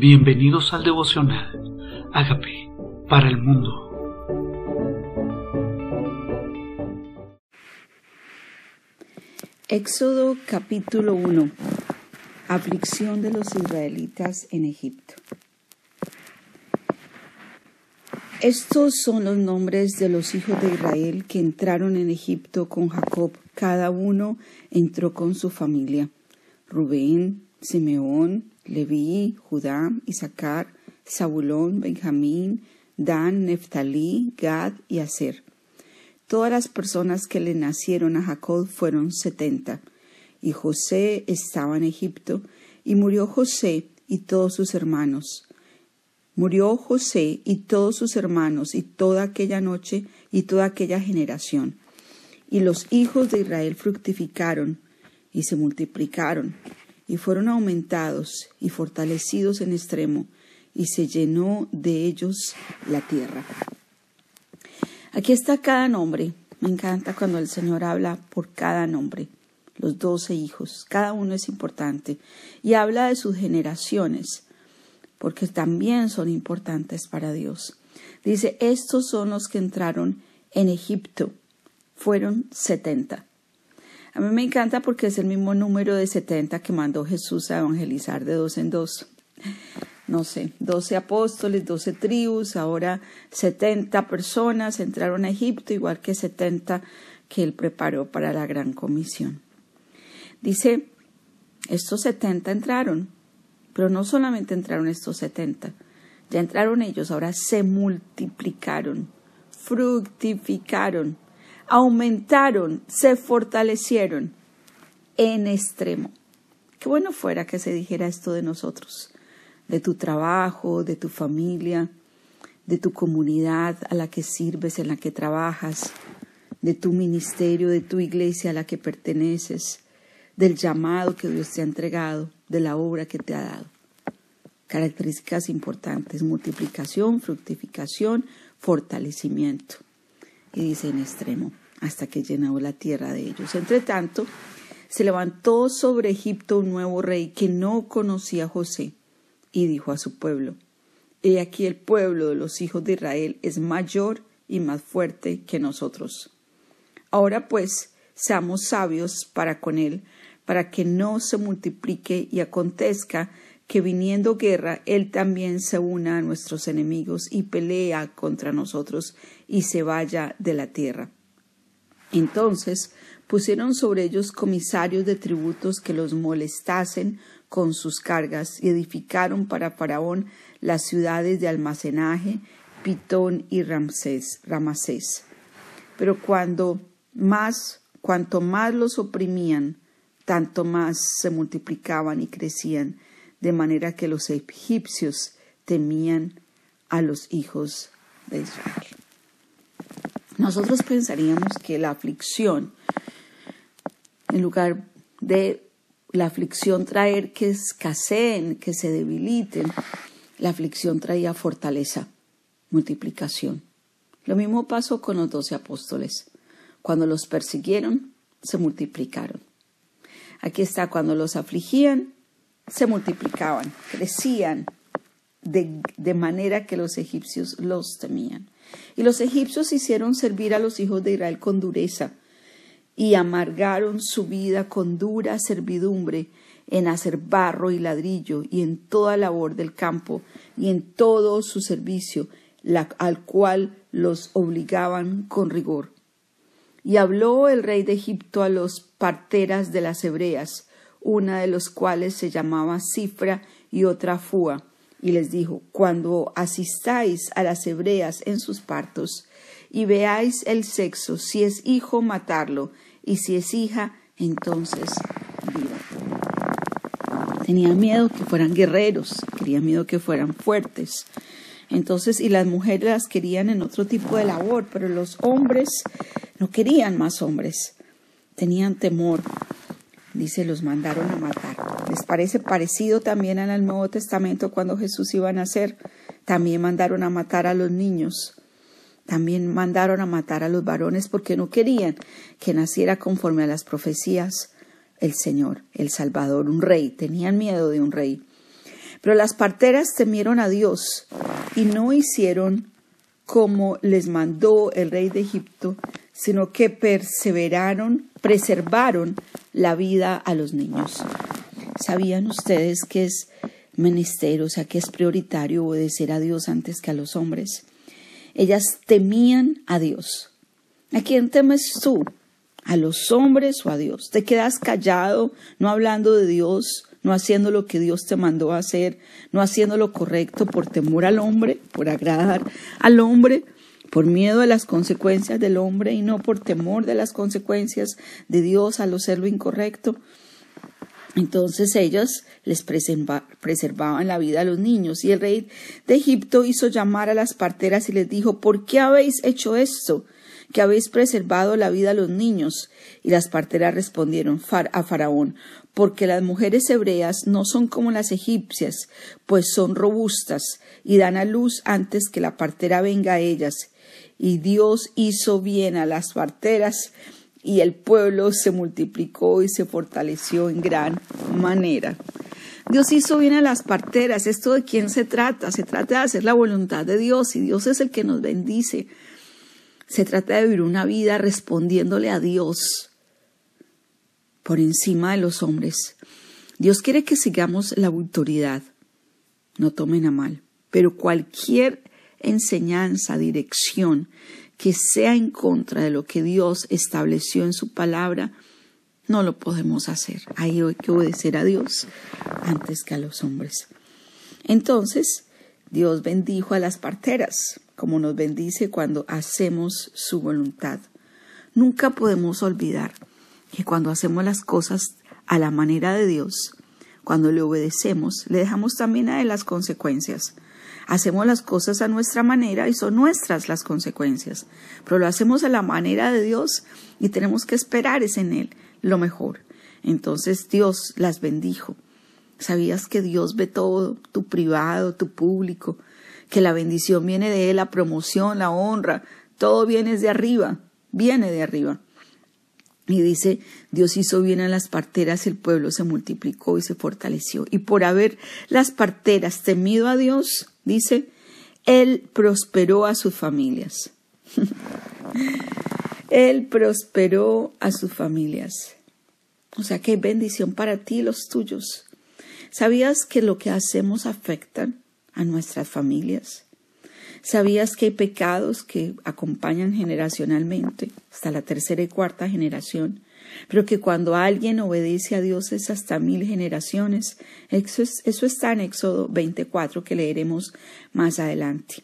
Bienvenidos al devocional. Hágame para el mundo. Éxodo capítulo 1. Aflicción de los israelitas en Egipto. Estos son los nombres de los hijos de Israel que entraron en Egipto con Jacob. Cada uno entró con su familia. Rubén, Simeón, Leví, Judá, Isaacar, Zabulón, Benjamín, Dan, Neftalí, Gad y Aser. Todas las personas que le nacieron a Jacob fueron setenta. Y José estaba en Egipto, y murió José y todos sus hermanos. Murió José y todos sus hermanos y toda aquella noche y toda aquella generación. Y los hijos de Israel fructificaron y se multiplicaron y fueron aumentados y fortalecidos en extremo, y se llenó de ellos la tierra. Aquí está cada nombre. Me encanta cuando el Señor habla por cada nombre. Los doce hijos, cada uno es importante. Y habla de sus generaciones, porque también son importantes para Dios. Dice, estos son los que entraron en Egipto. Fueron setenta. A mí me encanta porque es el mismo número de 70 que mandó Jesús a evangelizar de dos en dos. No sé, 12 apóstoles, 12 tribus, ahora 70 personas entraron a Egipto, igual que 70 que él preparó para la gran comisión. Dice, estos 70 entraron, pero no solamente entraron estos 70, ya entraron ellos, ahora se multiplicaron, fructificaron aumentaron, se fortalecieron en extremo. Qué bueno fuera que se dijera esto de nosotros, de tu trabajo, de tu familia, de tu comunidad a la que sirves, en la que trabajas, de tu ministerio, de tu iglesia a la que perteneces, del llamado que Dios te ha entregado, de la obra que te ha dado. Características importantes, multiplicación, fructificación, fortalecimiento. Y dice en extremo hasta que llenó la tierra de ellos. Entre tanto, se levantó sobre Egipto un nuevo rey que no conocía a José, y dijo a su pueblo, He aquí el pueblo de los hijos de Israel es mayor y más fuerte que nosotros. Ahora pues, seamos sabios para con él, para que no se multiplique y acontezca que viniendo guerra, él también se una a nuestros enemigos y pelea contra nosotros y se vaya de la tierra. Entonces pusieron sobre ellos comisarios de tributos que los molestasen con sus cargas y edificaron para Faraón las ciudades de almacenaje, Pitón y Ramsés, Ramasés. Pero cuando más, cuanto más los oprimían, tanto más se multiplicaban y crecían, de manera que los egipcios temían a los hijos de Israel. Nosotros pensaríamos que la aflicción, en lugar de la aflicción traer que escaseen, que se debiliten, la aflicción traía fortaleza, multiplicación. Lo mismo pasó con los doce apóstoles. Cuando los persiguieron, se multiplicaron. Aquí está, cuando los afligían, se multiplicaban, crecían, de, de manera que los egipcios los temían. Y los egipcios hicieron servir a los hijos de Israel con dureza y amargaron su vida con dura servidumbre en hacer barro y ladrillo y en toda labor del campo y en todo su servicio, al cual los obligaban con rigor. Y habló el rey de Egipto a los parteras de las hebreas, una de los cuales se llamaba Cifra y otra Fua, y les dijo, cuando asistáis a las hebreas en sus partos y veáis el sexo, si es hijo, matarlo, y si es hija, entonces viva. Tenía miedo que fueran guerreros, quería miedo que fueran fuertes. Entonces, y las mujeres las querían en otro tipo de labor, pero los hombres no querían más hombres, tenían temor dice, los mandaron a matar. ¿Les parece parecido también en el Nuevo Testamento cuando Jesús iba a nacer? También mandaron a matar a los niños. También mandaron a matar a los varones porque no querían que naciera conforme a las profecías el Señor, el Salvador, un rey. Tenían miedo de un rey. Pero las parteras temieron a Dios y no hicieron como les mandó el rey de Egipto, sino que perseveraron, preservaron la vida a los niños. ¿Sabían ustedes que es menester, o sea, que es prioritario obedecer a Dios antes que a los hombres? Ellas temían a Dios. ¿A quién temes tú? ¿A los hombres o a Dios? ¿Te quedas callado, no hablando de Dios, no haciendo lo que Dios te mandó a hacer, no haciendo lo correcto por temor al hombre, por agradar al hombre, por miedo a las consecuencias del hombre y no por temor de las consecuencias de Dios al hacer lo incorrecto? Entonces ellos les preservaban la vida a los niños y el rey de Egipto hizo llamar a las parteras y les dijo, ¿por qué habéis hecho esto? que habéis preservado la vida a los niños. Y las parteras respondieron a Faraón, porque las mujeres hebreas no son como las egipcias, pues son robustas y dan a luz antes que la partera venga a ellas. Y Dios hizo bien a las parteras y el pueblo se multiplicó y se fortaleció en gran manera. Dios hizo bien a las parteras. ¿Esto de quién se trata? Se trata de hacer la voluntad de Dios y Dios es el que nos bendice. Se trata de vivir una vida respondiéndole a Dios por encima de los hombres. Dios quiere que sigamos la autoridad. No tomen a mal. Pero cualquier enseñanza, dirección que sea en contra de lo que Dios estableció en su palabra, no lo podemos hacer. Ahí hay que obedecer a Dios antes que a los hombres. Entonces, Dios bendijo a las parteras, como nos bendice cuando hacemos su voluntad. Nunca podemos olvidar que cuando hacemos las cosas a la manera de Dios, cuando le obedecemos, le dejamos también a Él las consecuencias. Hacemos las cosas a nuestra manera y son nuestras las consecuencias, pero lo hacemos a la manera de Dios y tenemos que esperar es en Él lo mejor. Entonces Dios las bendijo. ¿Sabías que Dios ve todo, tu privado, tu público? Que la bendición viene de Él, la promoción, la honra, todo viene de arriba, viene de arriba. Y dice, Dios hizo bien a las parteras, el pueblo se multiplicó y se fortaleció. Y por haber las parteras temido a Dios, dice, Él prosperó a sus familias. él prosperó a sus familias. O sea que bendición para ti y los tuyos. ¿Sabías que lo que hacemos afecta a nuestras familias? ¿Sabías que hay pecados que acompañan generacionalmente hasta la tercera y cuarta generación? Pero que cuando alguien obedece a Dios es hasta mil generaciones. Eso, está en Éxodo 24 que leeremos más adelante.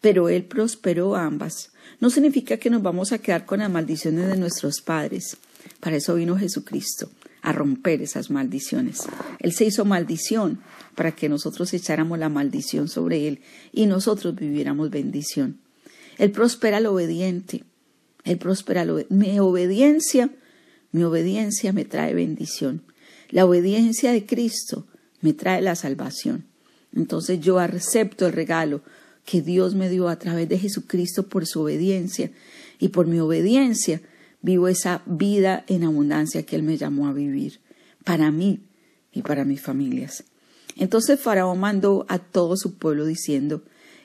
Pero Él prosperó ambas. No significa que nos vamos a quedar con las maldiciones de nuestros padres. Para eso vino Jesucristo, a romper esas maldiciones. Él se hizo maldición para que nosotros echáramos la maldición sobre Él y nosotros viviéramos bendición. Él prospera al obediente. Él prospera mi obediencia, mi obediencia me trae bendición. La obediencia de Cristo me trae la salvación. Entonces yo acepto el regalo que Dios me dio a través de Jesucristo por su obediencia y por mi obediencia vivo esa vida en abundancia que Él me llamó a vivir para mí y para mis familias. Entonces Faraón mandó a todo su pueblo diciendo,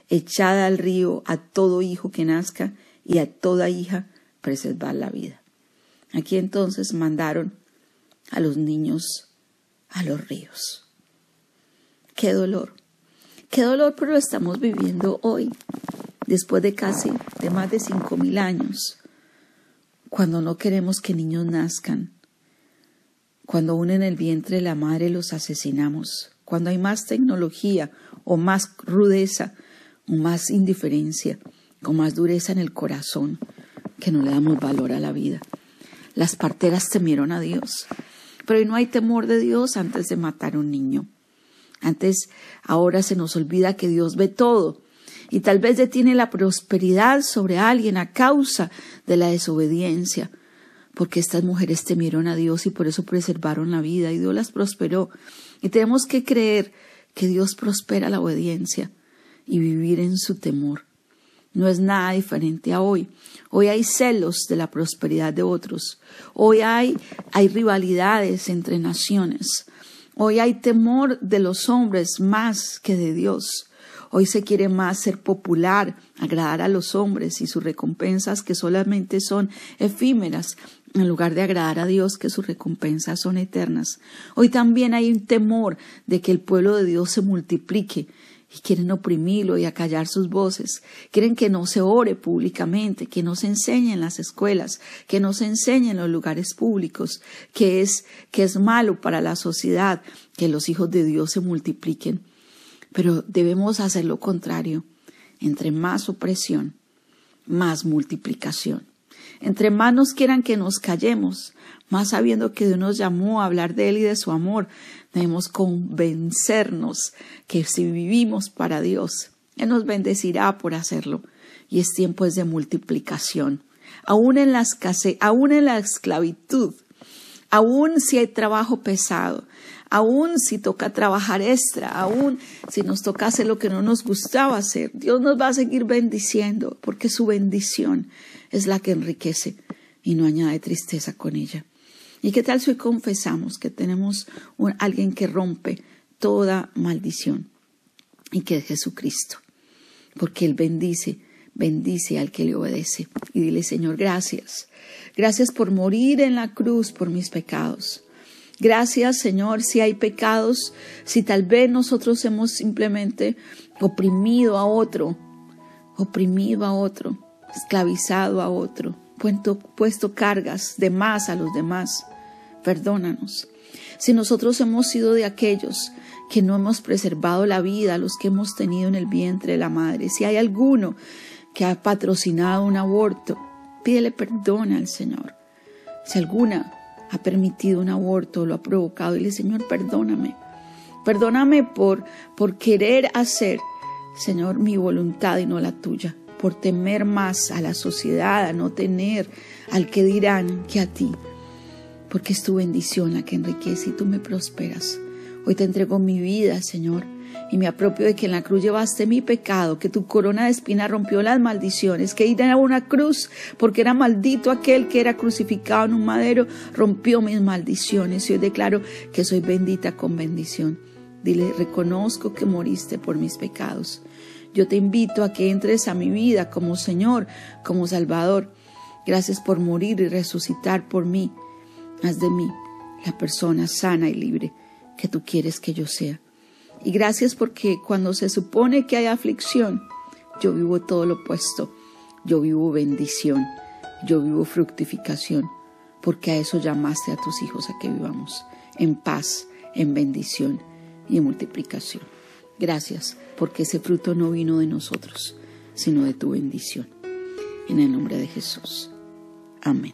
echad al río a todo hijo que nazca y a toda hija preservar la vida. Aquí entonces mandaron a los niños a los ríos. Qué dolor, qué dolor, pero lo estamos viviendo hoy, después de casi de más de cinco mil años, cuando no queremos que niños nazcan, cuando aún en el vientre de la madre los asesinamos, cuando hay más tecnología o más rudeza o más indiferencia o más dureza en el corazón que no le damos valor a la vida. Las parteras temieron a Dios, pero no hay temor de Dios antes de matar a un niño. Antes, ahora se nos olvida que Dios ve todo y tal vez detiene la prosperidad sobre alguien a causa de la desobediencia, porque estas mujeres temieron a Dios y por eso preservaron la vida y Dios las prosperó. Y tenemos que creer que Dios prospera la obediencia y vivir en su temor. No es nada diferente a hoy. Hoy hay celos de la prosperidad de otros. Hoy hay, hay rivalidades entre naciones. Hoy hay temor de los hombres más que de Dios. Hoy se quiere más ser popular, agradar a los hombres y sus recompensas que solamente son efímeras, en lugar de agradar a Dios que sus recompensas son eternas. Hoy también hay un temor de que el pueblo de Dios se multiplique y quieren oprimirlo y acallar sus voces. Quieren que no se ore públicamente, que no se enseñe en las escuelas, que no se enseñe en los lugares públicos, que es, que es malo para la sociedad que los hijos de Dios se multipliquen. Pero debemos hacer lo contrario. Entre más opresión, más multiplicación. Entre más nos quieran que nos callemos, más sabiendo que Dios nos llamó a hablar de Él y de su amor, debemos convencernos que si vivimos para Dios, Él nos bendecirá por hacerlo. Y es tiempo de multiplicación. Aún en la escasez, aún en la esclavitud, aún si hay trabajo pesado, aún si toca trabajar extra, aún si nos toca hacer lo que no nos gustaba hacer, Dios nos va a seguir bendiciendo porque su bendición es la que enriquece y no añade tristeza con ella. ¿Y qué tal si hoy confesamos que tenemos alguien que rompe toda maldición y que es Jesucristo? Porque Él bendice, bendice al que le obedece. Y dile, Señor, gracias. Gracias por morir en la cruz por mis pecados. Gracias, Señor, si hay pecados, si tal vez nosotros hemos simplemente oprimido a otro, oprimido a otro, esclavizado a otro, puesto, cargas de más a los demás. Perdónanos. Si nosotros hemos sido de aquellos que no hemos preservado la vida, los que hemos tenido en el vientre de la madre, si hay alguno que ha patrocinado un aborto, pídele perdón al Señor. Si alguna ha permitido un aborto, lo ha provocado, dile, Señor, perdóname. Perdóname por, por querer hacer, Señor, mi voluntad y no la tuya, por temer más a la sociedad, a no tener al que dirán que a ti, porque es tu bendición la que enriquece y tú me prosperas. Hoy te entrego mi vida, Señor y me apropio de que en la cruz llevaste mi pecado, que tu corona de espina rompió las maldiciones, que ir a una cruz porque era maldito aquel que era crucificado en un madero, rompió mis maldiciones y hoy declaro que soy bendita con bendición. Dile, reconozco que moriste por mis pecados. Yo te invito a que entres a mi vida como Señor, como Salvador. Gracias por morir y resucitar por mí. Haz de mí la persona sana y libre que tú quieres que yo sea. Y gracias porque cuando se supone que hay aflicción, yo vivo todo lo opuesto. Yo vivo bendición, yo vivo fructificación, porque a eso llamaste a tus hijos a que vivamos en paz, en bendición y en multiplicación. Gracias porque ese fruto no vino de nosotros, sino de tu bendición. En el nombre de Jesús. Amén.